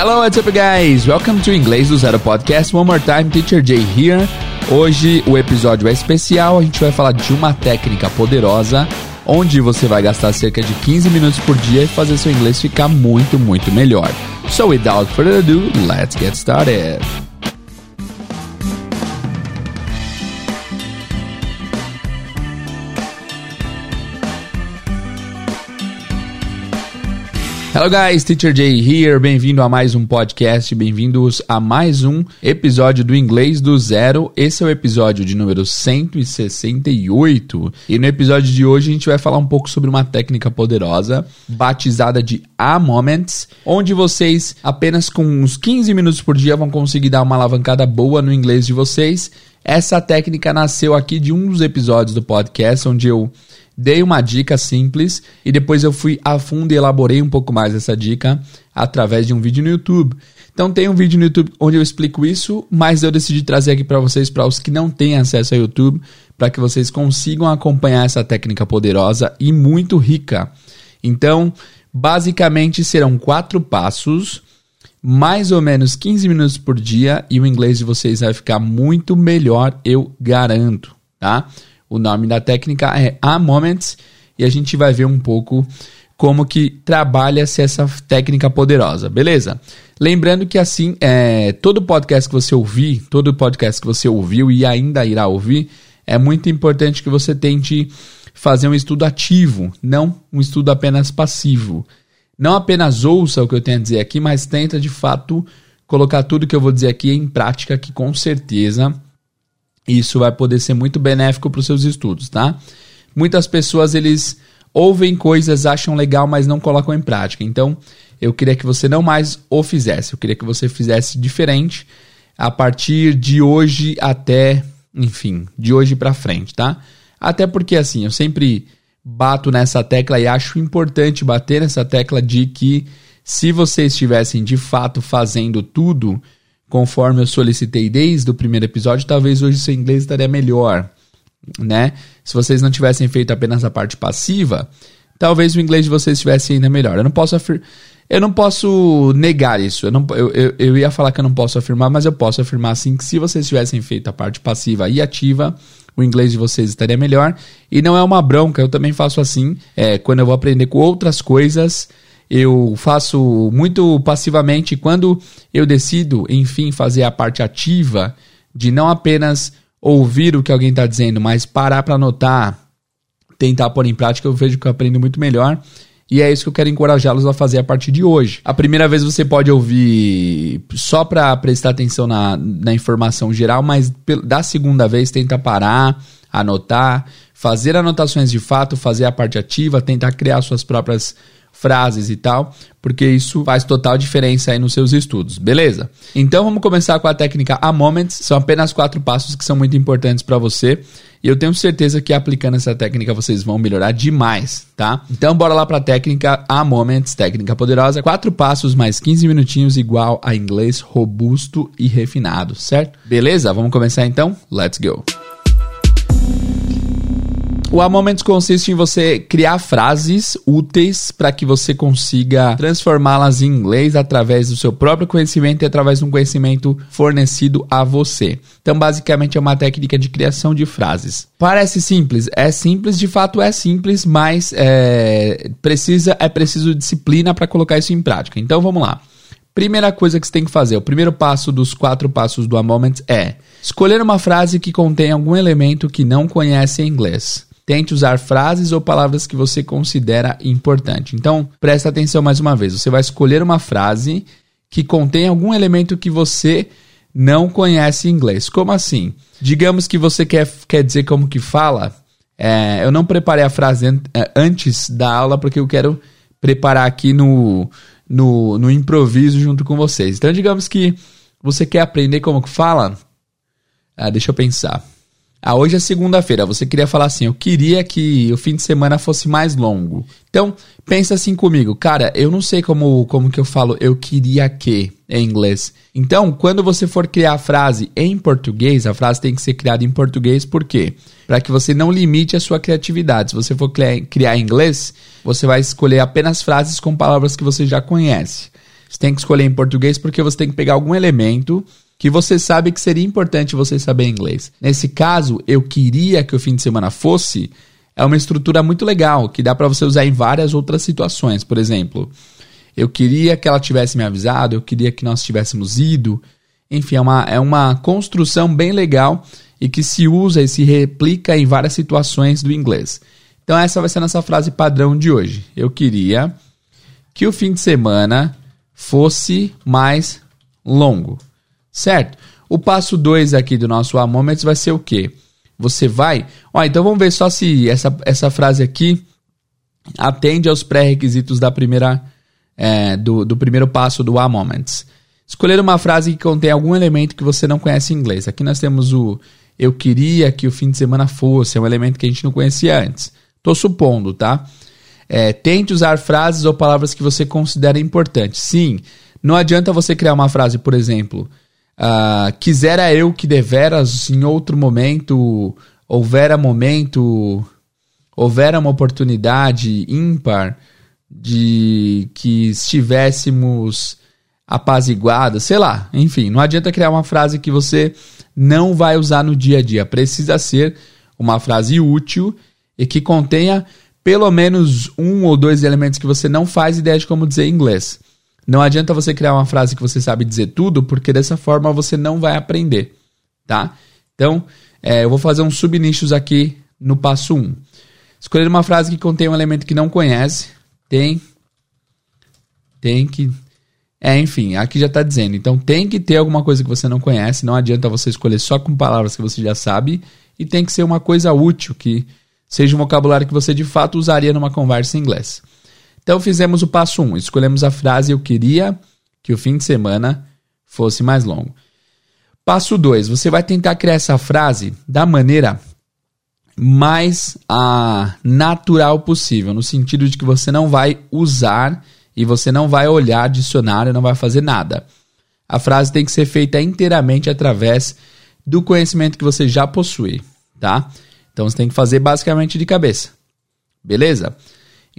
Hello, what's up, guys? Welcome to Inglês do Zero Podcast. One more time, Teacher Jay here. Hoje o episódio é especial. A gente vai falar de uma técnica poderosa onde você vai gastar cerca de 15 minutos por dia e fazer seu inglês ficar muito, muito melhor. So, without further ado, let's get started. Hello guys, Teacher Jay here. Bem-vindo a mais um podcast, bem-vindos a mais um episódio do Inglês do Zero. Esse é o episódio de número 168. E no episódio de hoje a gente vai falar um pouco sobre uma técnica poderosa batizada de A Moments, onde vocês apenas com uns 15 minutos por dia vão conseguir dar uma alavancada boa no inglês de vocês. Essa técnica nasceu aqui de um dos episódios do podcast onde eu dei uma dica simples e depois eu fui a fundo e elaborei um pouco mais essa dica através de um vídeo no YouTube. Então tem um vídeo no YouTube onde eu explico isso, mas eu decidi trazer aqui para vocês, para os que não têm acesso ao YouTube, para que vocês consigam acompanhar essa técnica poderosa e muito rica. Então, basicamente serão quatro passos, mais ou menos 15 minutos por dia e o inglês de vocês vai ficar muito melhor, eu garanto, tá? O nome da técnica é A Moments e a gente vai ver um pouco como que trabalha-se essa técnica poderosa, beleza? Lembrando que assim, é, todo podcast que você ouvir, todo podcast que você ouviu e ainda irá ouvir, é muito importante que você tente fazer um estudo ativo, não um estudo apenas passivo. Não apenas ouça o que eu tenho a dizer aqui, mas tenta de fato colocar tudo que eu vou dizer aqui em prática, que com certeza isso vai poder ser muito benéfico para os seus estudos, tá? Muitas pessoas eles ouvem coisas, acham legal, mas não colocam em prática. Então, eu queria que você não mais o fizesse. Eu queria que você fizesse diferente a partir de hoje até, enfim, de hoje para frente, tá? Até porque assim, eu sempre bato nessa tecla e acho importante bater nessa tecla de que se vocês estivessem de fato fazendo tudo conforme eu solicitei desde o primeiro episódio, talvez hoje seu inglês estaria melhor, né? Se vocês não tivessem feito apenas a parte passiva, talvez o inglês de vocês estivesse ainda melhor. Eu não posso afir... eu não posso negar isso. Eu, não, eu, eu, eu ia falar que eu não posso afirmar, mas eu posso afirmar sim que se vocês tivessem feito a parte passiva e ativa, o inglês de vocês estaria melhor. E não é uma bronca, eu também faço assim. É, quando eu vou aprender com outras coisas, eu faço muito passivamente quando eu decido, enfim, fazer a parte ativa de não apenas ouvir o que alguém está dizendo, mas parar para anotar, tentar pôr em prática, eu vejo que eu aprendo muito melhor. E é isso que eu quero encorajá-los a fazer a partir de hoje. A primeira vez você pode ouvir só para prestar atenção na, na informação geral, mas da segunda vez tenta parar, anotar, fazer anotações de fato, fazer a parte ativa, tentar criar suas próprias frases e tal, porque isso faz total diferença aí nos seus estudos, beleza? Então vamos começar com a técnica A Moments, são apenas quatro passos que são muito importantes para você. E eu tenho certeza que aplicando essa técnica vocês vão melhorar demais, tá? Então bora lá para a técnica A Moments, técnica poderosa. Quatro passos mais 15 minutinhos igual a inglês robusto e refinado, certo? Beleza? Vamos começar então? Let's go! O A Moments consiste em você criar frases úteis para que você consiga transformá-las em inglês através do seu próprio conhecimento e através de um conhecimento fornecido a você. Então, basicamente, é uma técnica de criação de frases. Parece simples, é simples, de fato é simples, mas é, precisa é preciso disciplina para colocar isso em prática. Então, vamos lá. Primeira coisa que você tem que fazer, o primeiro passo dos quatro passos do A é escolher uma frase que contém algum elemento que não conhece em inglês. Tente usar frases ou palavras que você considera importante. Então, presta atenção mais uma vez. Você vai escolher uma frase que contém algum elemento que você não conhece em inglês. Como assim? Digamos que você quer, quer dizer como que fala. É, eu não preparei a frase an é, antes da aula porque eu quero preparar aqui no, no, no improviso junto com vocês. Então, digamos que você quer aprender como que fala. Ah, deixa eu pensar. Ah, hoje é segunda-feira. Você queria falar assim: eu queria que o fim de semana fosse mais longo. Então, pensa assim comigo, cara. Eu não sei como, como que eu falo eu queria que em inglês. Então, quando você for criar a frase em português, a frase tem que ser criada em português, por quê? Para que você não limite a sua criatividade. Se você for criar, em inglês, você vai escolher apenas frases com palavras que você já conhece. Você tem que escolher em português porque você tem que pegar algum elemento que você sabe que seria importante você saber inglês. Nesse caso, eu queria que o fim de semana fosse é uma estrutura muito legal que dá para você usar em várias outras situações. Por exemplo, eu queria que ela tivesse me avisado, eu queria que nós tivéssemos ido. Enfim, é uma, é uma construção bem legal e que se usa e se replica em várias situações do inglês. Então, essa vai ser a nossa frase padrão de hoje. Eu queria que o fim de semana fosse mais longo, certo? O passo 2 aqui do nosso A Moments vai ser o quê? Você vai. Ó, então vamos ver só se essa, essa frase aqui atende aos pré-requisitos da primeira é, do, do primeiro passo do A Moments. Escolher uma frase que contém algum elemento que você não conhece em inglês. Aqui nós temos o eu queria que o fim de semana fosse, é um elemento que a gente não conhecia antes. Tô supondo, tá? É, tente usar frases ou palavras que você considera importantes. Sim, não adianta você criar uma frase, por exemplo, uh, quisera eu que deveras em outro momento, houvera momento, houvera uma oportunidade ímpar de que estivéssemos apaziguados, sei lá, enfim, não adianta criar uma frase que você não vai usar no dia a dia. Precisa ser uma frase útil e que contenha pelo menos um ou dois elementos que você não faz ideia de como dizer em inglês. Não adianta você criar uma frase que você sabe dizer tudo, porque dessa forma você não vai aprender, tá? Então, é, eu vou fazer uns subnichos aqui no passo 1. Escolher uma frase que contém um elemento que não conhece. Tem. Tem que. É, enfim, aqui já está dizendo. Então tem que ter alguma coisa que você não conhece. Não adianta você escolher só com palavras que você já sabe. E tem que ser uma coisa útil, que seja um vocabulário que você de fato usaria numa conversa em inglês. Então fizemos o passo 1, um, escolhemos a frase eu queria que o fim de semana fosse mais longo. Passo 2, você vai tentar criar essa frase da maneira mais ah, natural possível, no sentido de que você não vai usar e você não vai olhar dicionário, não vai fazer nada. A frase tem que ser feita inteiramente através do conhecimento que você já possui, tá? Então você tem que fazer basicamente de cabeça. Beleza?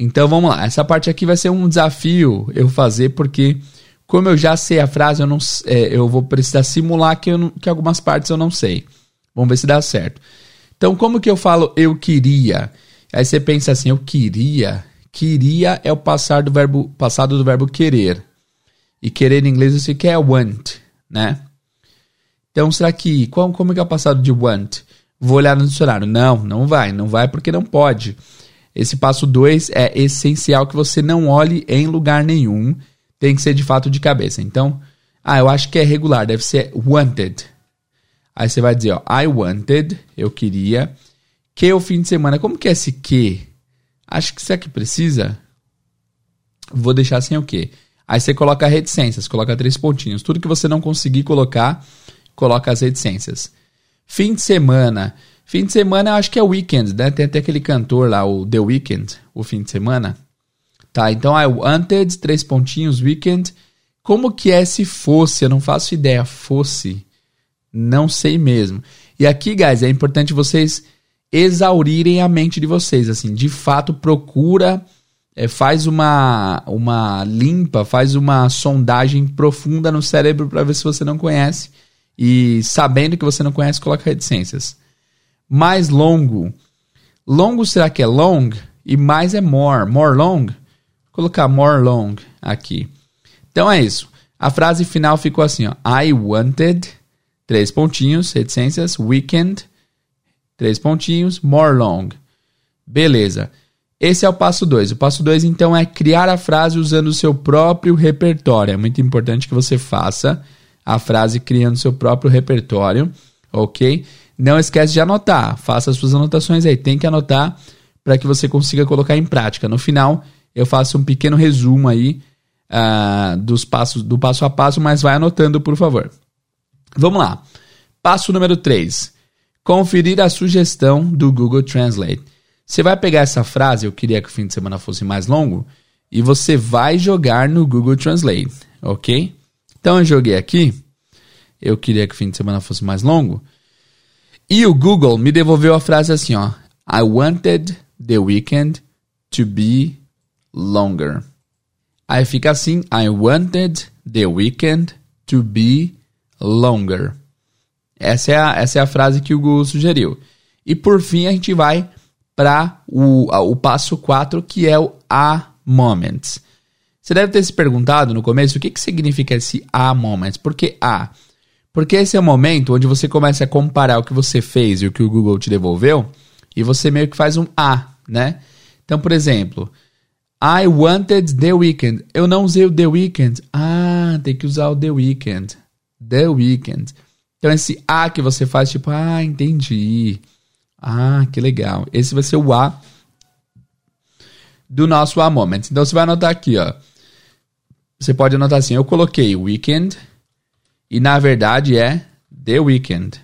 Então vamos lá. Essa parte aqui vai ser um desafio eu fazer, porque como eu já sei a frase, eu, não, é, eu vou precisar simular que, não, que algumas partes eu não sei. Vamos ver se dá certo. Então, como que eu falo eu queria? Aí você pensa assim, eu queria. Queria é o passar do verbo, passado do verbo querer. E querer em inglês você quer é want, né? Então, será que. Como, como que é o passado de want? Vou olhar no dicionário. Não, não vai. Não vai porque não pode. Esse passo 2 é essencial que você não olhe em lugar nenhum. Tem que ser de fato de cabeça. Então, ah, eu acho que é regular, deve ser wanted. Aí você vai dizer, ó, I wanted, eu queria, que o fim de semana. Como que é esse que? Acho que isso aqui precisa. Vou deixar sem o que. Aí você coloca reticências, coloca três pontinhos. Tudo que você não conseguir colocar, coloca as reticências. Fim de semana. Fim de semana acho que é weekend, né? Tem até aquele cantor lá, o The Weeknd, o fim de semana. Tá, então I wanted, três pontinhos, weekend. Como que é se fosse? Eu não faço ideia. Fosse. Não sei mesmo. E aqui, guys, é importante vocês exaurirem a mente de vocês. Assim, de fato, procura, é, faz uma, uma limpa, faz uma sondagem profunda no cérebro para ver se você não conhece. E sabendo que você não conhece, coloca reticências mais longo. Longo será que é long? E mais é more. More long? Vou colocar more long aqui. Então é isso. A frase final ficou assim, ó. I wanted, três pontinhos, reticências, weekend, três pontinhos, more long. Beleza. Esse é o passo 2. O passo 2, então, é criar a frase usando o seu próprio repertório. É muito importante que você faça a frase criando seu próprio repertório, ok? Não esquece de anotar. Faça as suas anotações aí. Tem que anotar para que você consiga colocar em prática. No final, eu faço um pequeno resumo aí uh, dos passos, do passo a passo, mas vai anotando, por favor. Vamos lá. Passo número 3. Conferir a sugestão do Google Translate. Você vai pegar essa frase, eu queria que o fim de semana fosse mais longo, e você vai jogar no Google Translate, ok? Então eu joguei aqui, eu queria que o fim de semana fosse mais longo, e o Google me devolveu a frase assim, ó. I wanted the weekend to be longer. Aí fica assim: I wanted the weekend to be longer. Essa é a, essa é a frase que o Google sugeriu. E por fim, a gente vai para o, o passo 4, que é o a moments. Você deve ter se perguntado no começo o que, que significa esse a moments. Por que a? Porque esse é o momento onde você começa a comparar o que você fez e o que o Google te devolveu e você meio que faz um a, né? Então, por exemplo, I wanted the weekend. Eu não usei o the weekend. Ah, tem que usar o the weekend. The weekend. Então, esse a que você faz, tipo, ah, entendi. Ah, que legal. Esse vai ser o a do nosso a moment. Então, você vai anotar aqui, ó. Você pode anotar assim, eu coloquei weekend e na verdade é the weekend.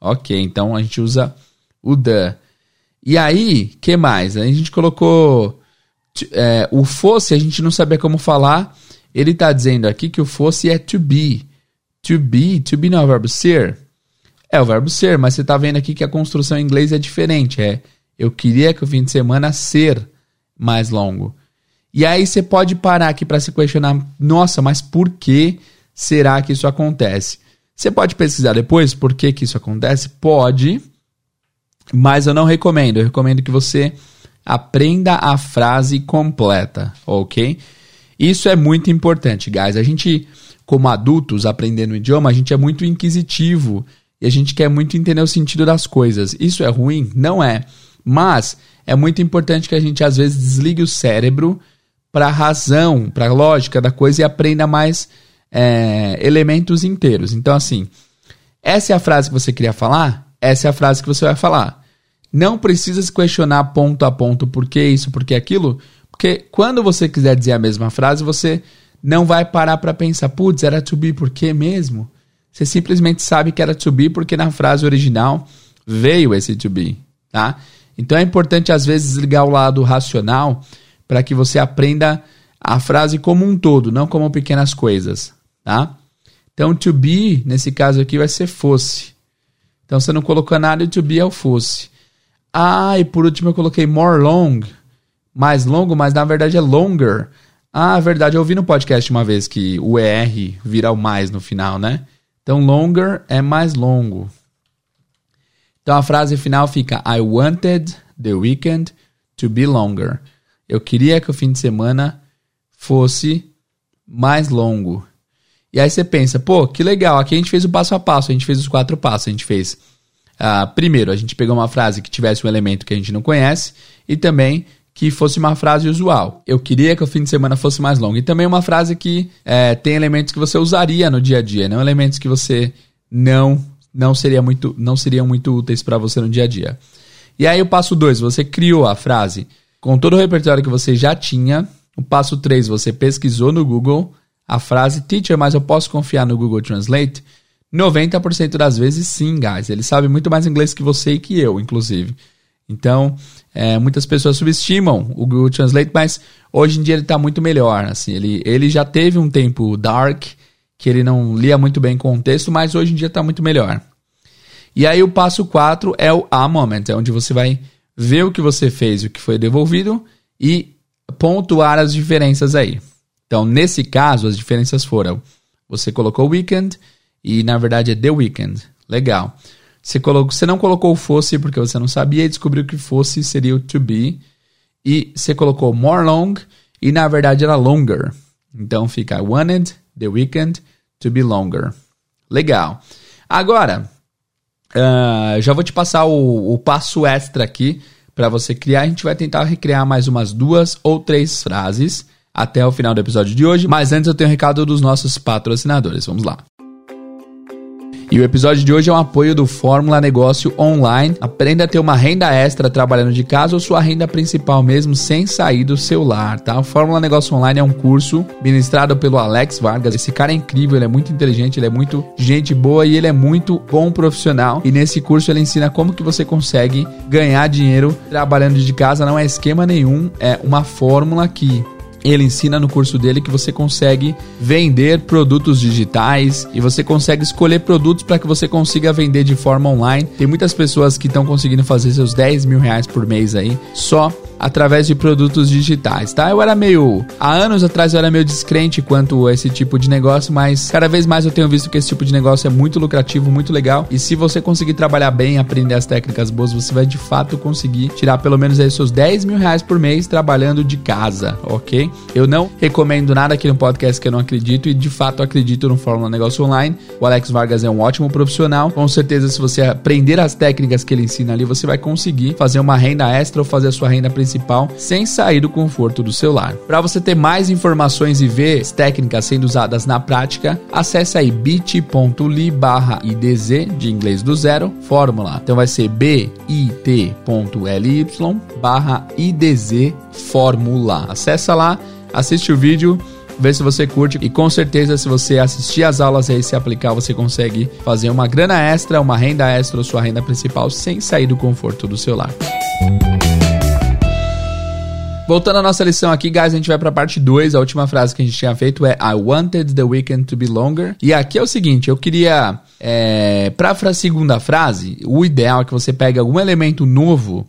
Ok, então a gente usa o the. E aí, que mais? A gente colocou é, o fosse, a gente não sabia como falar. Ele está dizendo aqui que o fosse é to be. To be, to be não é o verbo ser. É o verbo ser, mas você está vendo aqui que a construção em inglês é diferente. É eu queria que o fim de semana ser mais longo. E aí você pode parar aqui para se questionar: nossa, mas por que será que isso acontece? Você pode pesquisar depois por que, que isso acontece? Pode, mas eu não recomendo. Eu recomendo que você aprenda a frase completa, ok? Isso é muito importante, guys. A gente, como adultos, aprendendo o idioma, a gente é muito inquisitivo e a gente quer muito entender o sentido das coisas. Isso é ruim? Não é. Mas é muito importante que a gente às vezes desligue o cérebro para a razão, para a lógica da coisa e aprenda mais é, elementos inteiros. Então, assim, essa é a frase que você queria falar, essa é a frase que você vai falar. Não precisa se questionar ponto a ponto por que isso, por que aquilo, porque quando você quiser dizer a mesma frase, você não vai parar para pensar, putz, era to be por que mesmo? Você simplesmente sabe que era to be porque na frase original veio esse to be, tá? Então é importante às vezes desligar o lado racional para que você aprenda a frase como um todo, não como pequenas coisas, tá? Então to be, nesse caso aqui, vai ser fosse. Então você não colocou nada to be é o fosse. Ah, e por último eu coloquei more long, mais longo, mas na verdade é longer. Ah, verdade, eu ouvi no podcast uma vez que o ER vira o mais no final, né? Então longer é mais longo. Então a frase final fica: I wanted the weekend to be longer. Eu queria que o fim de semana fosse mais longo. E aí você pensa, pô, que legal, aqui a gente fez o passo a passo, a gente fez os quatro passos, a gente fez. Uh, primeiro, a gente pegou uma frase que tivesse um elemento que a gente não conhece e também que fosse uma frase usual. Eu queria que o fim de semana fosse mais longo. E também uma frase que é, tem elementos que você usaria no dia a dia, não elementos que você não não seria muito, não seriam muito úteis para você no dia a dia. E aí o passo 2, você criou a frase com todo o repertório que você já tinha. O passo 3, você pesquisou no Google a frase teacher, mas eu posso confiar no Google Translate? 90% das vezes sim, guys. Ele sabe muito mais inglês que você e que eu, inclusive. Então, é, muitas pessoas subestimam o Google Translate, mas hoje em dia ele está muito melhor. Assim, ele, ele já teve um tempo dark, que ele não lia muito bem com o texto, mas hoje em dia está muito melhor. E aí o passo 4 é o A Moment, é onde você vai ver o que você fez, o que foi devolvido e pontuar as diferenças aí. Então, nesse caso, as diferenças foram: você colocou weekend e na verdade é the weekend. Legal. Você, colocou, você não colocou fosse porque você não sabia e descobriu que fosse seria o to be. E você colocou more long e na verdade era longer. Então fica I wanted the weekend to be longer. Legal. Agora, uh, já vou te passar o, o passo extra aqui para você criar. A gente vai tentar recriar mais umas duas ou três frases até o final do episódio de hoje. Mas antes eu tenho um recado dos nossos patrocinadores. Vamos lá. E o episódio de hoje é um apoio do Fórmula Negócio Online. Aprenda a ter uma renda extra trabalhando de casa ou sua renda principal mesmo sem sair do seu lar, tá? O Fórmula Negócio Online é um curso ministrado pelo Alex Vargas. Esse cara é incrível, ele é muito inteligente, ele é muito gente boa e ele é muito bom profissional. E nesse curso ele ensina como que você consegue ganhar dinheiro trabalhando de casa. Não é esquema nenhum, é uma fórmula que ele ensina no curso dele que você consegue vender produtos digitais e você consegue escolher produtos para que você consiga vender de forma online. Tem muitas pessoas que estão conseguindo fazer seus 10 mil reais por mês aí só através de produtos digitais, tá? Eu era meio. Há anos atrás eu era meio descrente quanto a esse tipo de negócio, mas cada vez mais eu tenho visto que esse tipo de negócio é muito lucrativo, muito legal. E se você conseguir trabalhar bem, aprender as técnicas boas, você vai de fato conseguir tirar pelo menos aí seus 10 mil reais por mês trabalhando de casa, ok? Eu não recomendo nada aqui no podcast que eu não acredito e de fato acredito no Fórmula Negócio Online. O Alex Vargas é um ótimo profissional. Com certeza, se você aprender as técnicas que ele ensina ali, você vai conseguir fazer uma renda extra ou fazer a sua renda principal sem sair do conforto do seu lar. Para você ter mais informações e ver as técnicas sendo usadas na prática, acesse aí bit.ly barra idz de inglês do zero, fórmula. Então vai ser bit.ly barra idz fórmula. Acessa lá, assiste o vídeo vê se você curte e com certeza se você assistir as aulas aí se aplicar, você consegue fazer uma grana extra, uma renda extra ou sua renda principal sem sair do conforto do seu lar. Voltando à nossa lição aqui, guys, a gente vai para a parte 2. A última frase que a gente tinha feito é I wanted the weekend to be longer. E aqui é o seguinte, eu queria é, para a segunda frase, o ideal é que você pegue algum elemento novo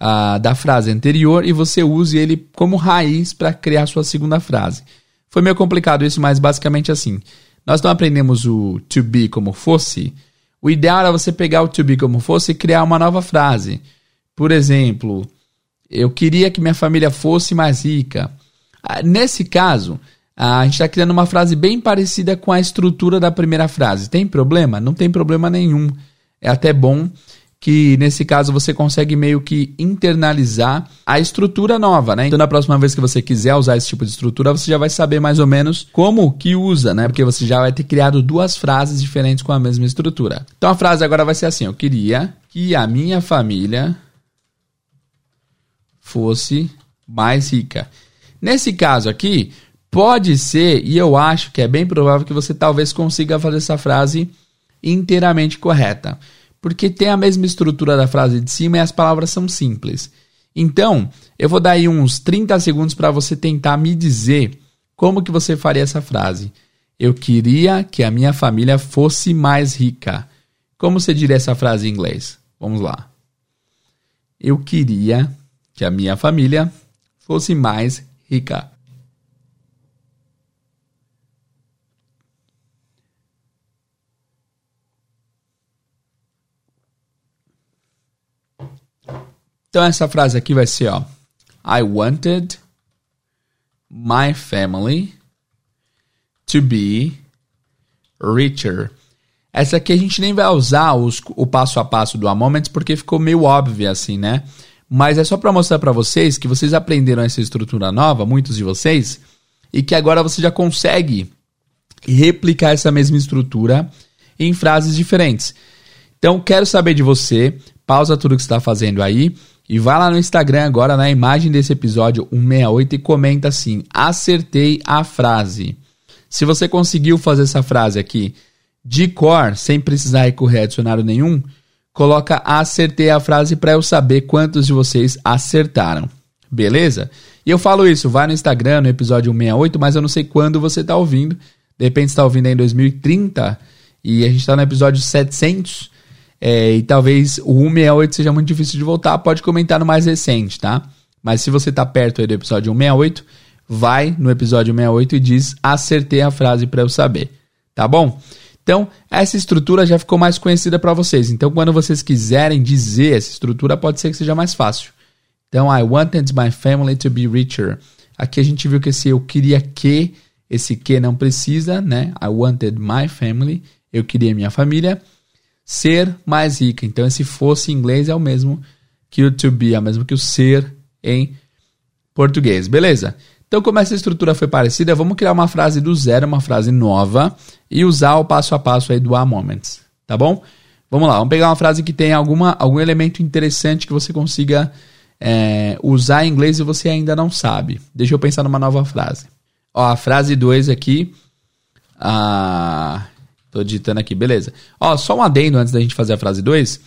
uh, da frase anterior e você use ele como raiz para criar sua segunda frase. Foi meio complicado isso, mas basicamente assim. Nós não aprendemos o to be como fosse. O ideal era você pegar o to be como fosse e criar uma nova frase. Por exemplo, eu queria que minha família fosse mais rica. Ah, nesse caso, a gente está criando uma frase bem parecida com a estrutura da primeira frase. Tem problema? Não tem problema nenhum. É até bom que nesse caso você consegue meio que internalizar a estrutura nova, né? Então na próxima vez que você quiser usar esse tipo de estrutura, você já vai saber mais ou menos como que usa, né? Porque você já vai ter criado duas frases diferentes com a mesma estrutura. Então a frase agora vai ser assim: eu queria que a minha família fosse mais rica. Nesse caso aqui, pode ser, e eu acho que é bem provável que você talvez consiga fazer essa frase inteiramente correta. Porque tem a mesma estrutura da frase de cima e as palavras são simples. Então, eu vou dar aí uns 30 segundos para você tentar me dizer como que você faria essa frase. Eu queria que a minha família fosse mais rica. Como você diria essa frase em inglês? Vamos lá. Eu queria que a minha família fosse mais rica. Então essa frase aqui vai ser, ó, I wanted my family to be richer. Essa aqui a gente nem vai usar os, o passo a passo do A Moments porque ficou meio óbvio assim, né? Mas é só para mostrar para vocês que vocês aprenderam essa estrutura nova, muitos de vocês, e que agora você já consegue replicar essa mesma estrutura em frases diferentes. Então, quero saber de você, pausa tudo que está fazendo aí e vai lá no Instagram agora, na imagem desse episódio 168 e comenta assim: acertei a frase. Se você conseguiu fazer essa frase aqui de cor, sem precisar recorrer a dicionário nenhum, coloca acertei a frase para eu saber quantos de vocês acertaram. Beleza? E eu falo isso, vai no Instagram, no episódio 168, mas eu não sei quando você está ouvindo. De repente está ouvindo aí em 2030 e a gente está no episódio 700. É, e talvez o 168 seja muito difícil de voltar. Pode comentar no mais recente, tá? Mas se você está perto aí do episódio 168, vai no episódio 168 e diz acertei a frase para eu saber. Tá bom? Então, essa estrutura já ficou mais conhecida para vocês. Então, quando vocês quiserem dizer essa estrutura, pode ser que seja mais fácil. Então, I wanted my family to be richer. Aqui a gente viu que esse eu queria que, esse que não precisa, né? I wanted my family, eu queria minha família ser mais rica. Então, esse fosse em inglês é o mesmo que o to be, é o mesmo que o ser em português. Beleza? Então, como essa estrutura foi parecida, vamos criar uma frase do zero, uma frase nova, e usar o passo a passo aí do A Moments, tá bom? Vamos lá, vamos pegar uma frase que tem alguma, algum elemento interessante que você consiga é, usar em inglês e você ainda não sabe. Deixa eu pensar numa nova frase. Ó, a frase 2 aqui. Ah, tô digitando aqui, beleza. Ó, só um adendo antes da gente fazer a frase 2.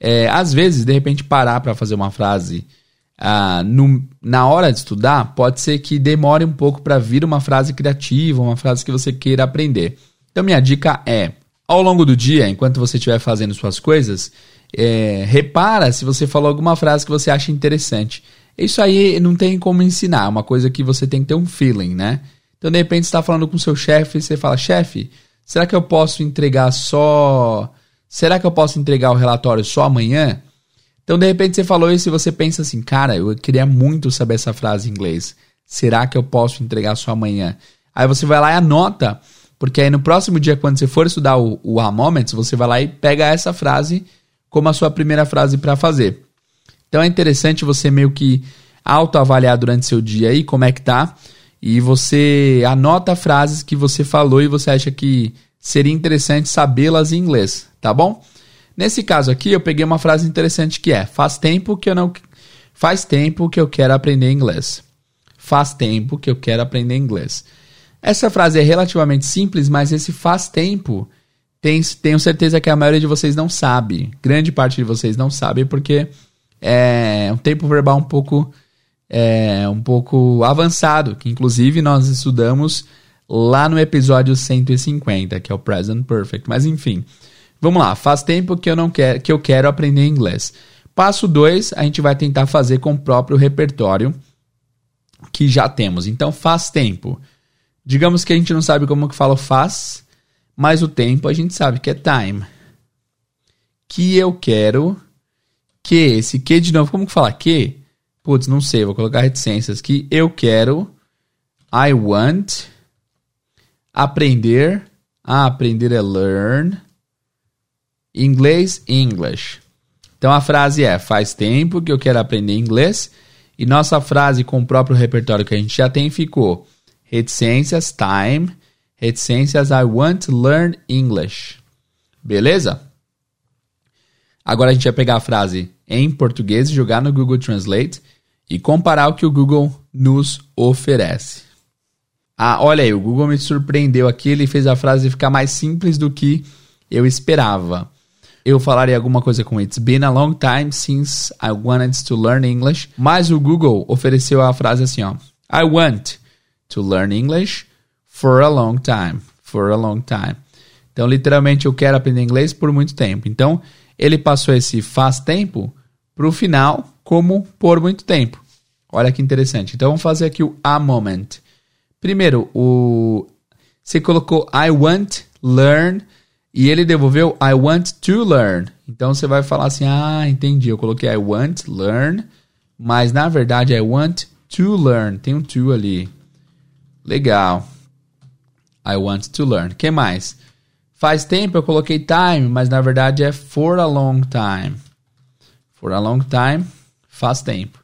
É, às vezes, de repente, parar para fazer uma frase ah, no, na hora de estudar, pode ser que demore um pouco para vir uma frase criativa, uma frase que você queira aprender. Então, minha dica é: ao longo do dia, enquanto você estiver fazendo suas coisas, é, repara se você falou alguma frase que você acha interessante. Isso aí não tem como ensinar, é uma coisa que você tem que ter um feeling, né? Então, de repente, você está falando com seu chefe e você fala, chefe, será que eu posso entregar só. Será que eu posso entregar o relatório só amanhã? Então, de repente, você falou isso e você pensa assim, cara, eu queria muito saber essa frase em inglês. Será que eu posso entregar só amanhã? Aí você vai lá e anota, porque aí no próximo dia, quando você for estudar o, o A Moments, você vai lá e pega essa frase como a sua primeira frase para fazer. Então é interessante você meio que autoavaliar durante seu dia aí como é que tá. E você anota frases que você falou e você acha que seria interessante sabê-las em inglês, tá bom? Nesse caso aqui, eu peguei uma frase interessante que é: faz tempo que eu não faz tempo que eu quero aprender inglês. Faz tempo que eu quero aprender inglês. Essa frase é relativamente simples, mas esse faz tempo tenho, certeza que a maioria de vocês não sabe. Grande parte de vocês não sabe porque é um tempo verbal um pouco é, um pouco avançado, que inclusive nós estudamos lá no episódio 150, que é o Present Perfect. Mas enfim, vamos lá. Faz tempo que eu não quero que eu quero aprender inglês. Passo 2, a gente vai tentar fazer com o próprio repertório que já temos. Então, faz tempo. Digamos que a gente não sabe como que fala faz, mas o tempo a gente sabe que é time. Que eu quero que esse que de novo, como que fala que? Putz, não sei, vou colocar reticências. Que eu quero, I want, aprender, ah, aprender é learn, inglês, English. Então a frase é: faz tempo que eu quero aprender inglês. E nossa frase com o próprio repertório que a gente já tem ficou: reticências, time, reticências, I want to learn English. Beleza? Agora a gente vai pegar a frase em português, jogar no Google Translate e comparar o que o Google nos oferece. Ah, olha aí, o Google me surpreendeu aqui, ele fez a frase ficar mais simples do que eu esperava. Eu falaria alguma coisa com It's been a long time since I wanted to learn English, mas o Google ofereceu a frase assim, ó. I want to learn English for a long time. For a long time. Então, literalmente, eu quero aprender inglês por muito tempo. Então, ele passou esse faz tempo para o final como por muito tempo. Olha que interessante. Então vamos fazer aqui o a moment. Primeiro, o você colocou I want learn e ele devolveu I want to learn. Então você vai falar assim: "Ah, entendi. Eu coloquei I want learn, mas na verdade I want to learn. Tem um to ali. Legal. I want to learn. Que mais? Faz tempo eu coloquei time, mas na verdade é for a long time. For a long time, faz tempo.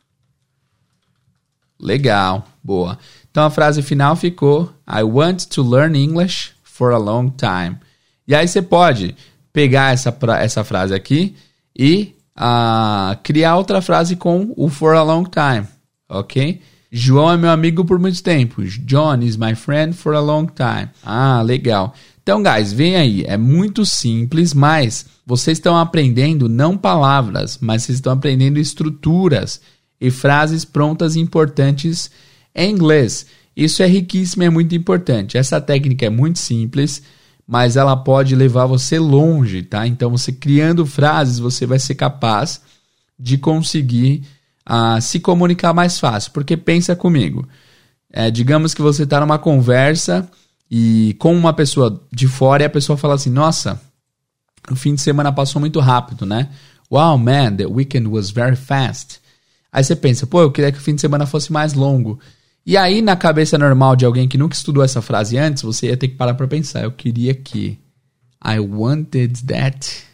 Legal, boa. Então a frase final ficou: I want to learn English for a long time. E aí você pode pegar essa, essa frase aqui e uh, criar outra frase com o for a long time, ok? João é meu amigo por muito tempo. John is my friend for a long time. Ah, legal. Então, guys, vem aí. É muito simples, mas vocês estão aprendendo não palavras, mas vocês estão aprendendo estruturas e frases prontas importantes em inglês. Isso é riquíssimo é muito importante. Essa técnica é muito simples, mas ela pode levar você longe, tá? Então, você criando frases, você vai ser capaz de conseguir uh, se comunicar mais fácil. Porque pensa comigo, é, digamos que você está numa conversa e com uma pessoa de fora e a pessoa fala assim: Nossa, o fim de semana passou muito rápido, né? Wow, man, the weekend was very fast. Aí você pensa, pô, eu queria que o fim de semana fosse mais longo. E aí, na cabeça normal de alguém que nunca estudou essa frase antes, você ia ter que parar para pensar. Eu queria que. I wanted that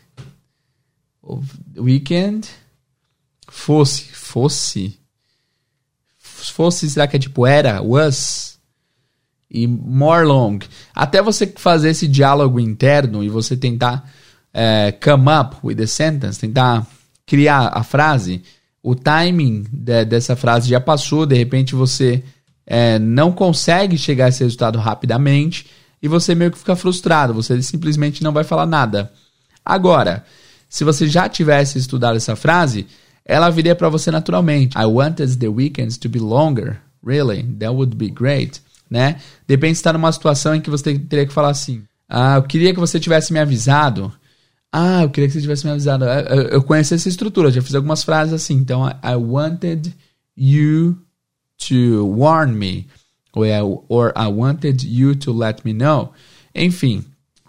weekend fosse. Fosse. Fosse, será que é tipo era? Was? e more long. Até você fazer esse diálogo interno e você tentar é, come up with the sentence, tentar criar a frase, o timing de, dessa frase já passou, de repente você é, não consegue chegar a esse resultado rapidamente e você meio que fica frustrado, você simplesmente não vai falar nada. Agora, se você já tivesse estudado essa frase, ela viria para você naturalmente. I wanted the weekends to be longer. Really? That would be great né? Depende se está numa situação em que você teria que falar assim: Ah, eu queria que você tivesse me avisado. Ah, eu queria que você tivesse me avisado. Eu, eu conheço essa estrutura, já fiz algumas frases assim. Então, I wanted you to warn me. Or, or I wanted you to let me know. Enfim,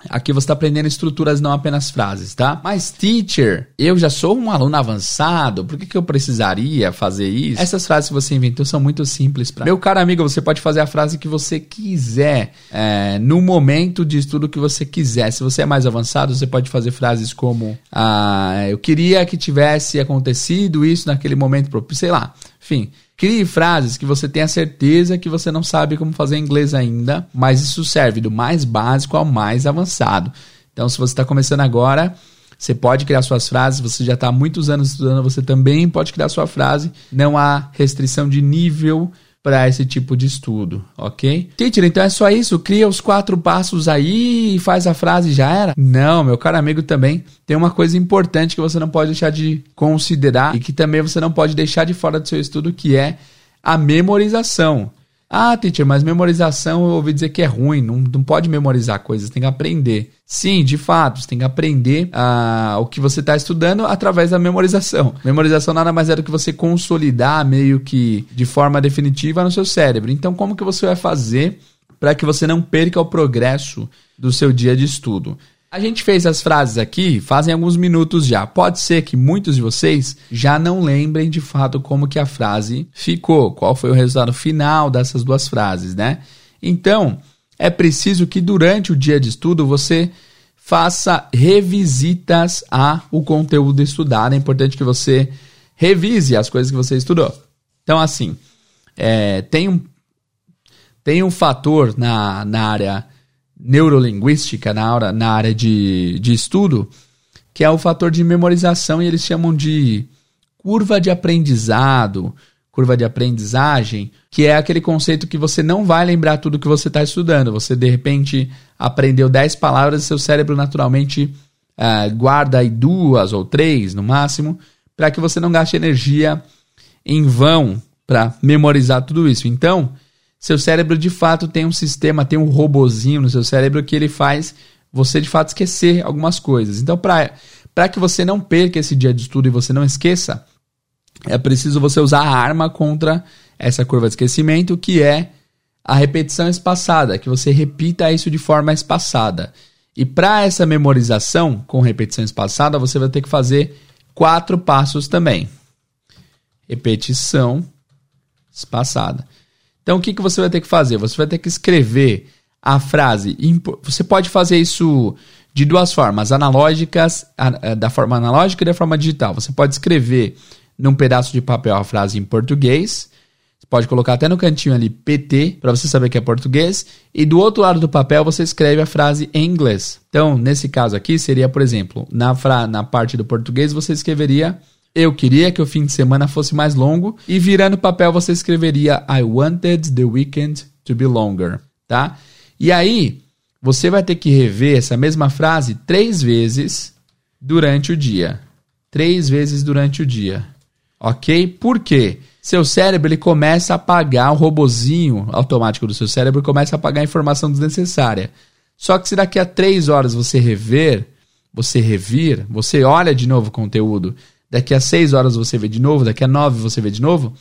Aqui você está aprendendo estruturas, não apenas frases, tá? Mas, teacher, eu já sou um aluno avançado, por que, que eu precisaria fazer isso? Essas frases que você inventou são muito simples para. Meu caro amigo, você pode fazer a frase que você quiser, é, no momento de estudo que você quiser. Se você é mais avançado, você pode fazer frases como: ah, Eu queria que tivesse acontecido isso naquele momento, sei lá. Enfim, Crie frases que você tenha certeza que você não sabe como fazer inglês ainda, mas isso serve do mais básico ao mais avançado. Então, se você está começando agora, você pode criar suas frases. Você já está há muitos anos estudando, você também pode criar sua frase. Não há restrição de nível para esse tipo de estudo, ok? Teacher, então é só isso? Cria os quatro passos aí e faz a frase já era? Não, meu caro amigo, também tem uma coisa importante que você não pode deixar de considerar e que também você não pode deixar de fora do seu estudo, que é a memorização. Ah, teacher, mas memorização eu ouvi dizer que é ruim, não, não pode memorizar coisas, tem que aprender. Sim, de fato, você tem que aprender ah, o que você está estudando através da memorização. Memorização nada mais é do que você consolidar meio que de forma definitiva no seu cérebro. Então, como que você vai fazer para que você não perca o progresso do seu dia de estudo? A gente fez as frases aqui fazem alguns minutos já. Pode ser que muitos de vocês já não lembrem de fato como que a frase ficou, qual foi o resultado final dessas duas frases, né? Então, é preciso que durante o dia de estudo você faça revisitas a o conteúdo estudado. É importante que você revise as coisas que você estudou. Então, assim, é, tem, um, tem um fator na, na área neurolinguística, na, hora, na área de, de estudo, que é o fator de memorização e eles chamam de curva de aprendizado, curva de aprendizagem, que é aquele conceito que você não vai lembrar tudo que você está estudando. Você, de repente, aprendeu 10 palavras e seu cérebro naturalmente uh, guarda aí duas ou três no máximo, para que você não gaste energia em vão para memorizar tudo isso. Então, seu cérebro de fato tem um sistema, tem um robozinho no seu cérebro que ele faz você de fato esquecer algumas coisas. Então, para que você não perca esse dia de estudo e você não esqueça, é preciso você usar a arma contra essa curva de esquecimento, que é a repetição espaçada, que você repita isso de forma espaçada. E para essa memorização com repetição espaçada, você vai ter que fazer quatro passos também. Repetição espaçada. Então, o que, que você vai ter que fazer? Você vai ter que escrever a frase. Você pode fazer isso de duas formas, analógicas, da forma analógica e da forma digital. Você pode escrever num pedaço de papel a frase em português. Você pode colocar até no cantinho ali PT, para você saber que é português. E do outro lado do papel você escreve a frase em inglês. Então, nesse caso aqui, seria, por exemplo, na, na parte do português você escreveria eu queria que o fim de semana fosse mais longo e virando papel você escreveria I wanted the weekend to be longer, tá? E aí você vai ter que rever essa mesma frase três vezes durante o dia. Três vezes durante o dia. Ok? Por quê? Seu cérebro ele começa a apagar, o robozinho automático do seu cérebro começa a apagar a informação desnecessária. Só que se daqui a três horas você rever, você revir, você olha de novo o conteúdo daqui a seis horas você vê de novo, daqui a nove você vê de novo,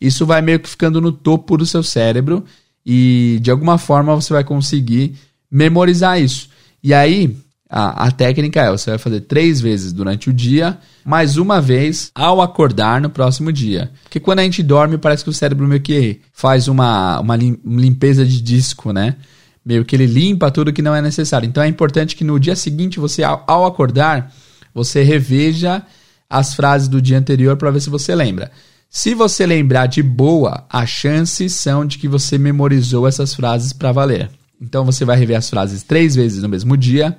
isso vai meio que ficando no topo do seu cérebro e de alguma forma você vai conseguir memorizar isso. E aí, a, a, técnica é: você vai fazer três vezes durante o dia, mais uma vez ao acordar no próximo dia. Porque quando a gente dorme, parece que o cérebro meio que faz uma, uma limpeza de disco, né? Meio que ele limpa tudo que não é necessário. Então é importante que no dia seguinte, você, ao, ao acordar, você reveja as frases do dia anterior para ver se você lembra. Se você lembrar de boa, as chances são de que você memorizou essas frases para valer. Então você vai rever as frases três vezes no mesmo dia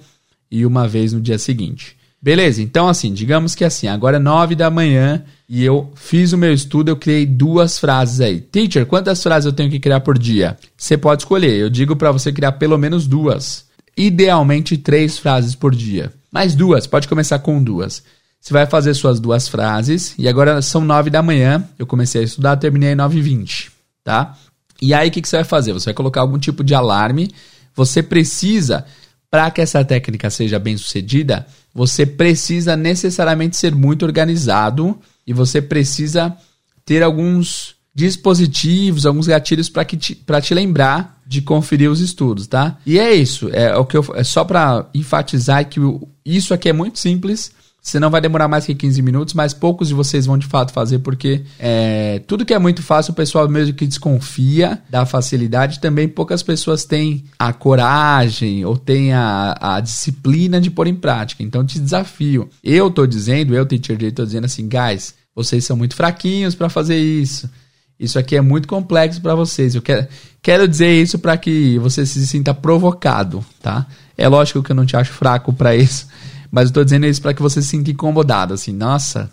e uma vez no dia seguinte. Beleza? Então, assim, digamos que assim, agora é nove da manhã e eu fiz o meu estudo, eu criei duas frases aí. Teacher, quantas frases eu tenho que criar por dia? Você pode escolher. Eu digo para você criar pelo menos duas. Idealmente três frases por dia. Mais duas, pode começar com duas. Você vai fazer suas duas frases. E agora são nove da manhã. Eu comecei a estudar, terminei nove e vinte, tá? E aí o que, que você vai fazer? Você vai colocar algum tipo de alarme. Você precisa, para que essa técnica seja bem sucedida, você precisa necessariamente ser muito organizado e você precisa ter alguns dispositivos, alguns gatilhos para te, te lembrar de conferir os estudos, tá? E é isso, é o que eu, é só para enfatizar que isso aqui é muito simples. Você não vai demorar mais que 15 minutos, mas poucos de vocês vão de fato fazer, porque é, tudo que é muito fácil, o pessoal mesmo que desconfia da facilidade, também poucas pessoas têm a coragem ou têm a, a disciplina de pôr em prática. Então, te desafio. Eu tô dizendo, eu, Teacher J, tô dizendo assim, guys, vocês são muito fraquinhos para fazer isso. Isso aqui é muito complexo para vocês. Eu quero, quero dizer isso para que você se sinta provocado, tá? É lógico que eu não te acho fraco para isso mas eu tô dizendo isso para que você se sinta incomodado, assim, nossa,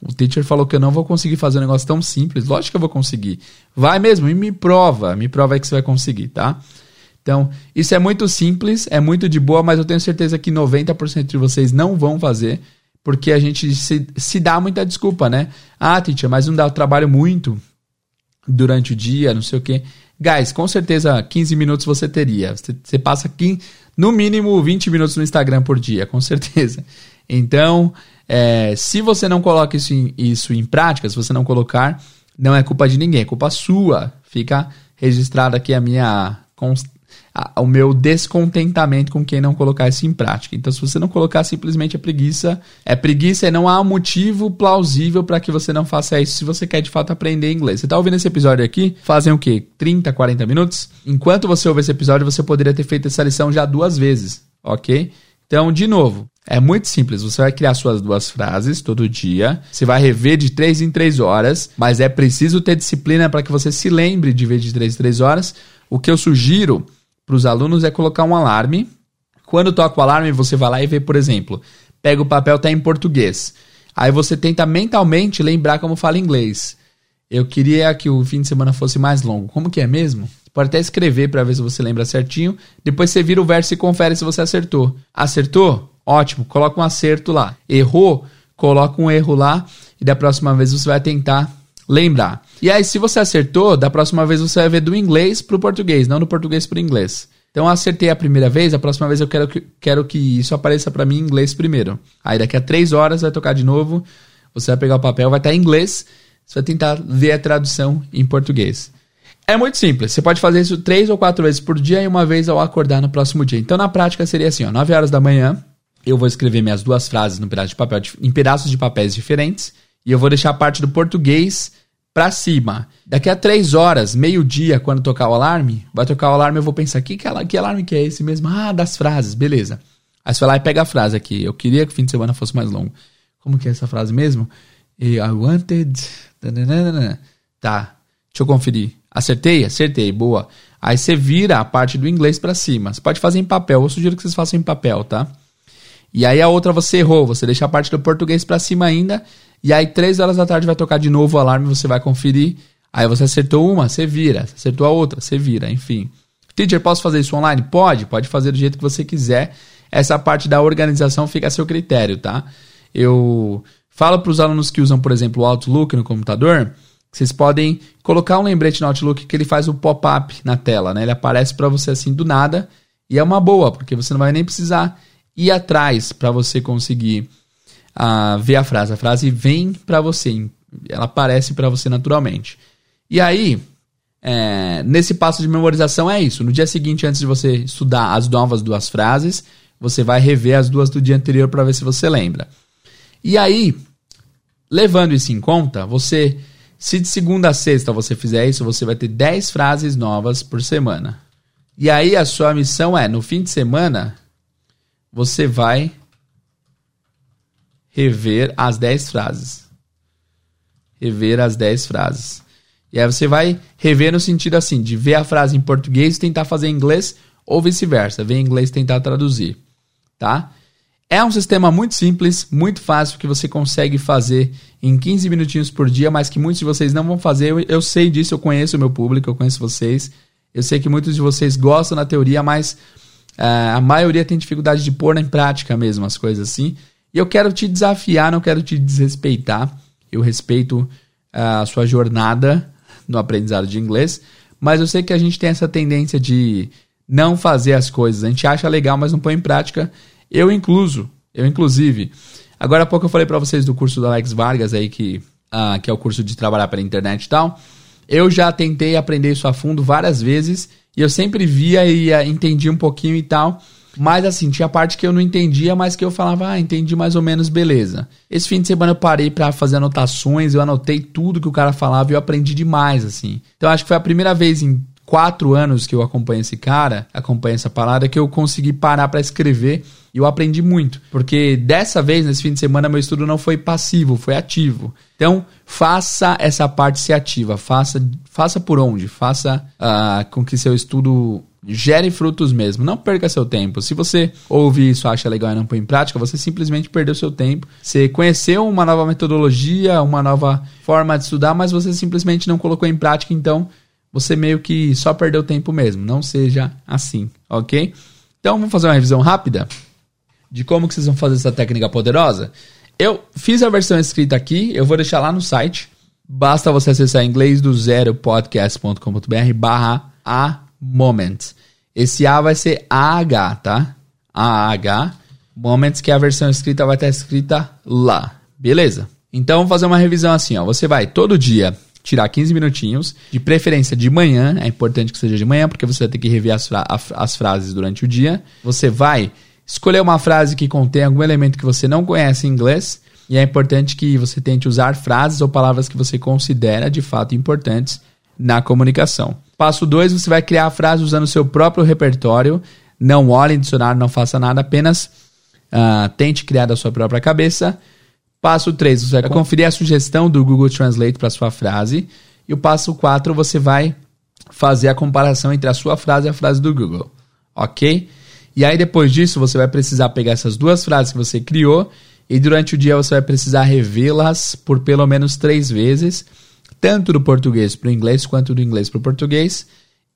o teacher falou que eu não vou conseguir fazer um negócio tão simples. Lógico que eu vou conseguir. Vai mesmo e me prova. Me prova aí que você vai conseguir, tá? Então, isso é muito simples, é muito de boa, mas eu tenho certeza que 90% de vocês não vão fazer, porque a gente se, se dá muita desculpa, né? Ah, teacher, mas não dá, eu trabalho muito durante o dia, não sei o quê. Guys, com certeza 15 minutos você teria. Você, você passa 15, no mínimo 20 minutos no Instagram por dia, com certeza. Então, é, se você não coloca isso em, isso em prática, se você não colocar, não é culpa de ninguém, é culpa sua. Fica registrada aqui a minha a, o meu descontentamento com quem não colocar isso em prática. Então, se você não colocar simplesmente a preguiça, é preguiça e não há motivo plausível para que você não faça isso se você quer de fato aprender inglês. Você está ouvindo esse episódio aqui? Fazem o quê? 30, 40 minutos? Enquanto você ouve esse episódio, você poderia ter feito essa lição já duas vezes, ok? Então, de novo, é muito simples. Você vai criar suas duas frases todo dia. Você vai rever de 3 em 3 horas. Mas é preciso ter disciplina para que você se lembre de ver de 3 em 3 horas. O que eu sugiro para os alunos é colocar um alarme. Quando toca o alarme, você vai lá e vê, por exemplo, pega o papel, tá em português. Aí você tenta mentalmente lembrar como fala inglês. Eu queria que o fim de semana fosse mais longo. Como que é mesmo? Pode até escrever para ver se você lembra certinho. Depois você vira o verso e confere se você acertou. Acertou? Ótimo, coloca um acerto lá. Errou? Coloca um erro lá e da próxima vez você vai tentar lembrar. E aí, se você acertou, da próxima vez você vai ver do inglês para o português, não do português para o inglês. Então, acertei a primeira vez, a próxima vez eu quero que, quero que isso apareça para mim em inglês primeiro. Aí, daqui a três horas, vai tocar de novo, você vai pegar o papel, vai estar em inglês, você vai tentar ver a tradução em português. É muito simples, você pode fazer isso três ou quatro vezes por dia e uma vez ao acordar no próximo dia. Então, na prática, seria assim, ó, 9 horas da manhã, eu vou escrever minhas duas frases pedaço de papel, em pedaços de papéis diferentes, e eu vou deixar a parte do português para cima. Daqui a três horas, meio-dia, quando tocar o alarme, vai tocar o alarme, eu vou pensar, que, que, que alarme que é esse mesmo? Ah, das frases, beleza. Aí você vai lá e pega a frase aqui. Eu queria que o fim de semana fosse mais longo. Como que é essa frase mesmo? I wanted. Tá. Deixa eu conferir. Acertei? Acertei. Boa. Aí você vira a parte do inglês para cima. Você pode fazer em papel. Eu sugiro que vocês façam em papel, tá? E aí a outra você errou, você deixa a parte do português para cima ainda, e aí três horas da tarde vai tocar de novo o alarme, você vai conferir. Aí você acertou uma, você vira, você acertou a outra, você vira, enfim. Teacher, posso fazer isso online? Pode, pode fazer do jeito que você quiser. Essa parte da organização fica a seu critério, tá? Eu falo para os alunos que usam, por exemplo, o Outlook no computador, vocês podem colocar um lembrete no Outlook que ele faz o pop-up na tela, né? Ele aparece para você assim do nada e é uma boa, porque você não vai nem precisar ir atrás para você conseguir uh, ver a frase. A frase vem para você, ela aparece para você naturalmente. E aí, é, nesse passo de memorização é isso. No dia seguinte, antes de você estudar as novas duas frases, você vai rever as duas do dia anterior para ver se você lembra. E aí, levando isso em conta, você, se de segunda a sexta você fizer isso, você vai ter 10 frases novas por semana. E aí a sua missão é, no fim de semana, você vai rever as 10 frases. Rever as 10 frases. E aí você vai rever no sentido assim, de ver a frase em português e tentar fazer em inglês, ou vice-versa, ver em inglês e tentar traduzir, tá? É um sistema muito simples, muito fácil, que você consegue fazer em 15 minutinhos por dia, mas que muitos de vocês não vão fazer. Eu, eu sei disso, eu conheço o meu público, eu conheço vocês. Eu sei que muitos de vocês gostam da teoria, mas Uh, a maioria tem dificuldade de pôr em prática mesmo as coisas assim. E eu quero te desafiar, não quero te desrespeitar. Eu respeito uh, a sua jornada no aprendizado de inglês, mas eu sei que a gente tem essa tendência de não fazer as coisas. A gente acha legal, mas não põe em prática. Eu incluso, eu inclusive. Agora há pouco eu falei para vocês do curso do Alex Vargas aí que uh, que é o curso de trabalhar pela internet e tal, eu já tentei aprender isso a fundo várias vezes e eu sempre via e uh, entendia um pouquinho e tal. Mas assim, tinha parte que eu não entendia, mas que eu falava, ah, entendi mais ou menos, beleza. Esse fim de semana eu parei para fazer anotações, eu anotei tudo que o cara falava e eu aprendi demais, assim. Então acho que foi a primeira vez em quatro anos que eu acompanho esse cara, acompanho essa palavra, que eu consegui parar para escrever e eu aprendi muito. Porque dessa vez, nesse fim de semana, meu estudo não foi passivo, foi ativo. Então, faça essa parte ser ativa. Faça, faça por onde? Faça uh, com que seu estudo gere frutos mesmo. Não perca seu tempo. Se você ouve isso, acha legal e não põe em prática, você simplesmente perdeu seu tempo. Você conheceu uma nova metodologia, uma nova forma de estudar, mas você simplesmente não colocou em prática, então você meio que só perdeu tempo mesmo. Não seja assim, ok? Então vamos fazer uma revisão rápida de como que vocês vão fazer essa técnica poderosa. Eu fiz a versão escrita aqui, eu vou deixar lá no site. Basta você acessar inglês do zero podcast.com.br barra a moment. Esse A vai ser AH, tá? AH. Moments que a versão escrita vai estar escrita lá. Beleza? Então vamos fazer uma revisão assim, ó. Você vai todo dia tirar 15 minutinhos, de preferência de manhã, é importante que seja de manhã, porque você vai ter que rever as, fra as frases durante o dia. Você vai escolher uma frase que contém algum elemento que você não conhece em inglês, e é importante que você tente usar frases ou palavras que você considera de fato importantes na comunicação. Passo 2, você vai criar a frase usando o seu próprio repertório. Não olhe em dicionário, não faça nada, apenas uh, tente criar da sua própria cabeça. Passo 3, você vai conferir a sugestão do Google Translate para sua frase. E o passo 4, você vai fazer a comparação entre a sua frase e a frase do Google. Ok? E aí, depois disso, você vai precisar pegar essas duas frases que você criou e durante o dia você vai precisar revê-las por pelo menos três vezes, tanto do português para o inglês quanto do inglês para o português.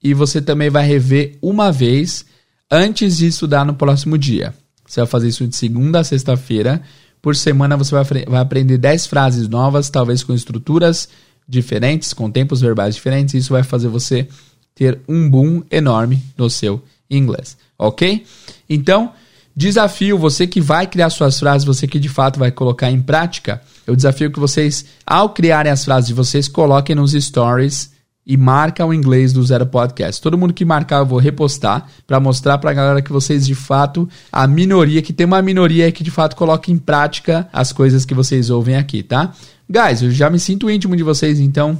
E você também vai rever uma vez antes de estudar no próximo dia. Você vai fazer isso de segunda a sexta-feira por semana você vai, vai aprender 10 frases novas, talvez com estruturas diferentes, com tempos verbais diferentes. Isso vai fazer você ter um boom enorme no seu inglês, ok? Então, desafio você que vai criar suas frases, você que de fato vai colocar em prática. Eu desafio que vocês, ao criarem as frases de vocês, coloquem nos stories e marca o inglês do Zero Podcast. Todo mundo que marcar eu vou repostar para mostrar para a galera que vocês de fato, a minoria, que tem uma minoria que de fato coloca em prática as coisas que vocês ouvem aqui, tá? Guys, eu já me sinto íntimo de vocês, então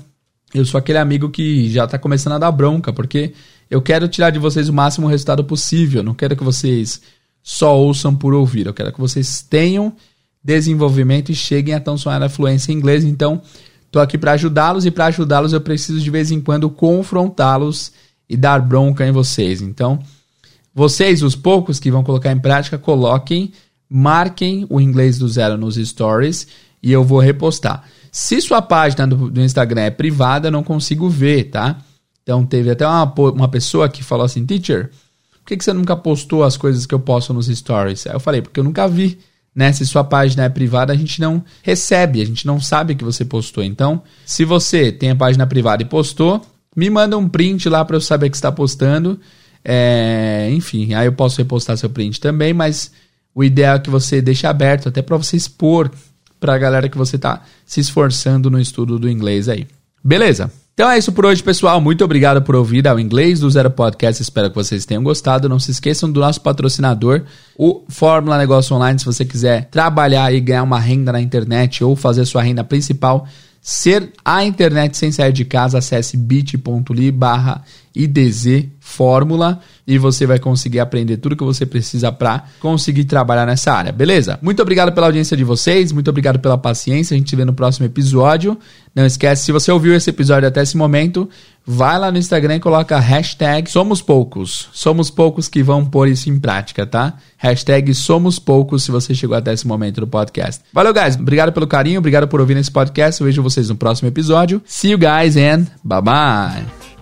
eu sou aquele amigo que já está começando a dar bronca, porque eu quero tirar de vocês o máximo resultado possível. Não quero que vocês só ouçam por ouvir. Eu quero que vocês tenham desenvolvimento e cheguem a tão sonhar a fluência em inglês. Então, Estou aqui para ajudá-los e para ajudá-los eu preciso de vez em quando confrontá-los e dar bronca em vocês. Então, vocês, os poucos que vão colocar em prática, coloquem, marquem o inglês do zero nos stories e eu vou repostar. Se sua página do, do Instagram é privada, eu não consigo ver, tá? Então, teve até uma, uma pessoa que falou assim: Teacher, por que, que você nunca postou as coisas que eu posto nos stories? Aí eu falei: Porque eu nunca vi né? Se sua página é privada, a gente não recebe, a gente não sabe que você postou. Então, se você tem a página privada e postou, me manda um print lá para eu saber que está postando. É, enfim, aí eu posso repostar seu print também, mas o ideal é que você deixe aberto até para você expor para a galera que você está se esforçando no estudo do inglês aí. Beleza? Então é isso por hoje, pessoal. Muito obrigado por ouvir ao Inglês do Zero Podcast. Espero que vocês tenham gostado. Não se esqueçam do nosso patrocinador, o Fórmula Negócio Online. Se você quiser trabalhar e ganhar uma renda na internet ou fazer sua renda principal ser a internet sem sair de casa, acesse bit.ly barra IDZ Fórmula e você vai conseguir aprender tudo que você precisa para conseguir trabalhar nessa área, beleza? Muito obrigado pela audiência de vocês, muito obrigado pela paciência, a gente se vê no próximo episódio. Não esquece, se você ouviu esse episódio até esse momento, vai lá no Instagram e coloca hashtag Somos Poucos. Somos poucos que vão pôr isso em prática, tá? Hashtag Somos Poucos se você chegou até esse momento do podcast. Valeu, guys. Obrigado pelo carinho, obrigado por ouvir esse podcast. Eu vejo vocês no próximo episódio. See you guys and bye bye.